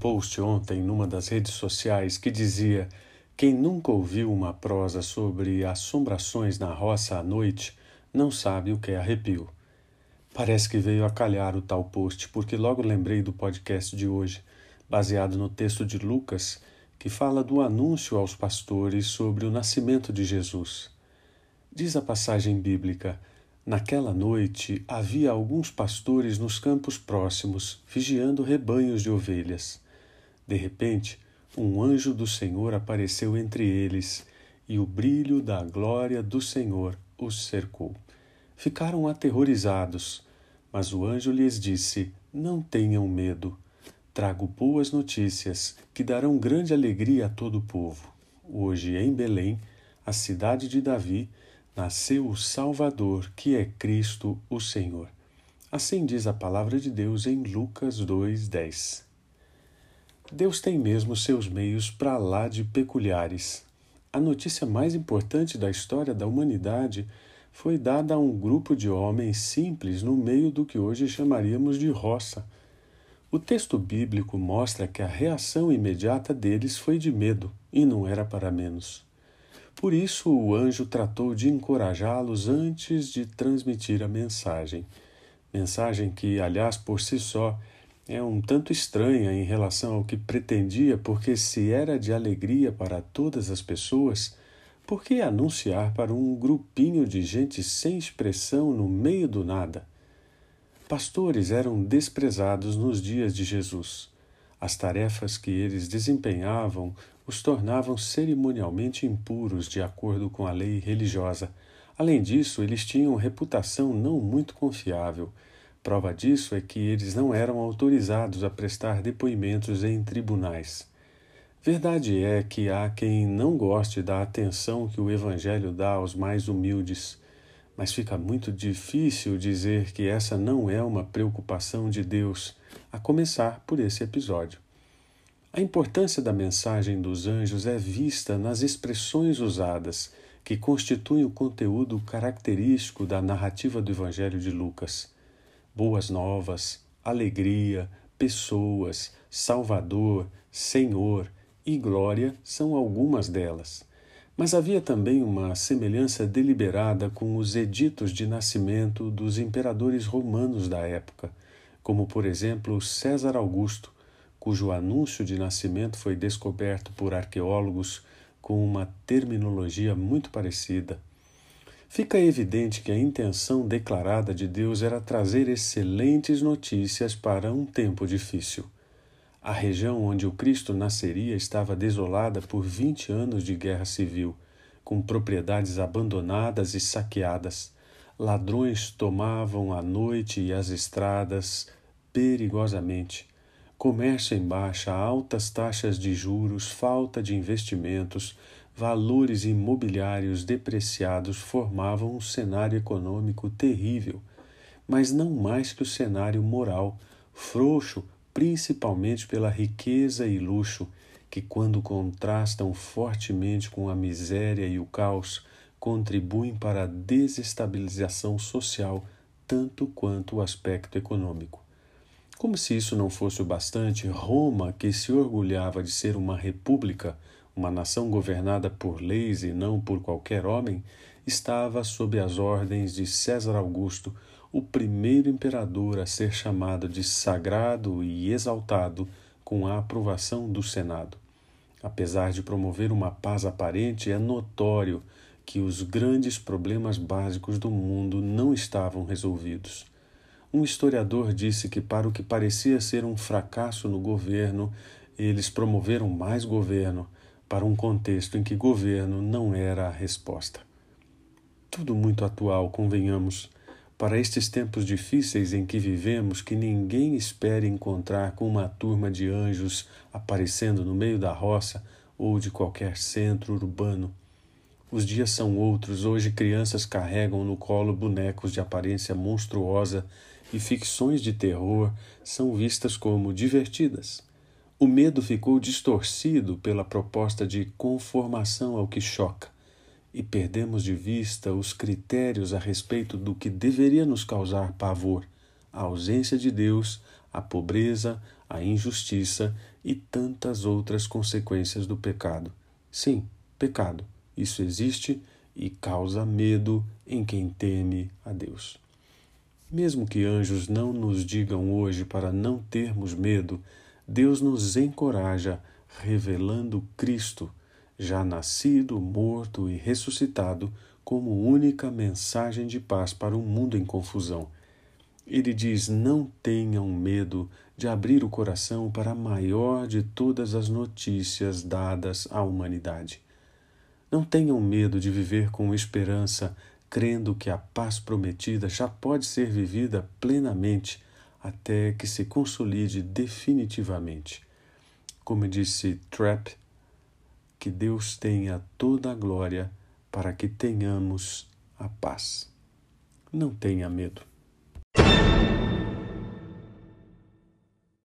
post ontem numa das redes sociais que dizia: Quem nunca ouviu uma prosa sobre assombrações na roça à noite não sabe o que é arrepio. Parece que veio a calhar o tal post, porque logo lembrei do podcast de hoje, baseado no texto de Lucas, que fala do anúncio aos pastores sobre o nascimento de Jesus. Diz a passagem bíblica: Naquela noite havia alguns pastores nos campos próximos, vigiando rebanhos de ovelhas. De repente, um anjo do Senhor apareceu entre eles, e o brilho da glória do Senhor os cercou. Ficaram aterrorizados, mas o anjo lhes disse: Não tenham medo. Trago boas notícias que darão grande alegria a todo o povo. Hoje, em Belém, a cidade de Davi, nasceu o Salvador, que é Cristo o Senhor. Assim diz a palavra de Deus em Lucas 2:10. Deus tem mesmo seus meios para lá de peculiares. A notícia mais importante da história da humanidade foi dada a um grupo de homens simples no meio do que hoje chamaríamos de roça. O texto bíblico mostra que a reação imediata deles foi de medo, e não era para menos. Por isso, o anjo tratou de encorajá-los antes de transmitir a mensagem. Mensagem que, aliás, por si só, é um tanto estranha em relação ao que pretendia, porque se era de alegria para todas as pessoas, por que anunciar para um grupinho de gente sem expressão no meio do nada? Pastores eram desprezados nos dias de Jesus. As tarefas que eles desempenhavam os tornavam cerimonialmente impuros de acordo com a lei religiosa. Além disso, eles tinham reputação não muito confiável. Prova disso é que eles não eram autorizados a prestar depoimentos em tribunais. Verdade é que há quem não goste da atenção que o Evangelho dá aos mais humildes, mas fica muito difícil dizer que essa não é uma preocupação de Deus, a começar por esse episódio. A importância da mensagem dos anjos é vista nas expressões usadas, que constituem o conteúdo característico da narrativa do Evangelho de Lucas. Boas novas, alegria, pessoas, Salvador, Senhor e glória são algumas delas. Mas havia também uma semelhança deliberada com os editos de nascimento dos imperadores romanos da época, como por exemplo César Augusto, cujo anúncio de nascimento foi descoberto por arqueólogos com uma terminologia muito parecida. Fica evidente que a intenção declarada de Deus era trazer excelentes notícias para um tempo difícil. A região onde o Cristo nasceria estava desolada por vinte anos de guerra civil, com propriedades abandonadas e saqueadas. Ladrões tomavam a noite e as estradas perigosamente comércio em baixa, altas taxas de juros, falta de investimentos, valores imobiliários depreciados formavam um cenário econômico terrível, mas não mais que o cenário moral, frouxo principalmente pela riqueza e luxo, que, quando contrastam fortemente com a miséria e o caos, contribuem para a desestabilização social tanto quanto o aspecto econômico. Como se isso não fosse o bastante, Roma, que se orgulhava de ser uma república, uma nação governada por leis e não por qualquer homem, estava sob as ordens de César Augusto, o primeiro imperador a ser chamado de sagrado e exaltado com a aprovação do Senado. Apesar de promover uma paz aparente, é notório que os grandes problemas básicos do mundo não estavam resolvidos. Um historiador disse que, para o que parecia ser um fracasso no governo, eles promoveram mais governo para um contexto em que governo não era a resposta. Tudo muito atual, convenhamos, para estes tempos difíceis em que vivemos, que ninguém espere encontrar com uma turma de anjos aparecendo no meio da roça ou de qualquer centro urbano. Os dias são outros. Hoje, crianças carregam no colo bonecos de aparência monstruosa e ficções de terror são vistas como divertidas. O medo ficou distorcido pela proposta de conformação ao que choca e perdemos de vista os critérios a respeito do que deveria nos causar pavor: a ausência de Deus, a pobreza, a injustiça e tantas outras consequências do pecado. Sim, pecado. Isso existe e causa medo em quem teme a Deus. Mesmo que anjos não nos digam hoje para não termos medo, Deus nos encoraja revelando Cristo, já nascido, morto e ressuscitado, como única mensagem de paz para um mundo em confusão. Ele diz: Não tenham medo de abrir o coração para a maior de todas as notícias dadas à humanidade. Não tenham medo de viver com esperança crendo que a paz prometida já pode ser vivida plenamente até que se consolide definitivamente. Como disse Trapp, que Deus tenha toda a glória para que tenhamos a paz. Não tenha medo.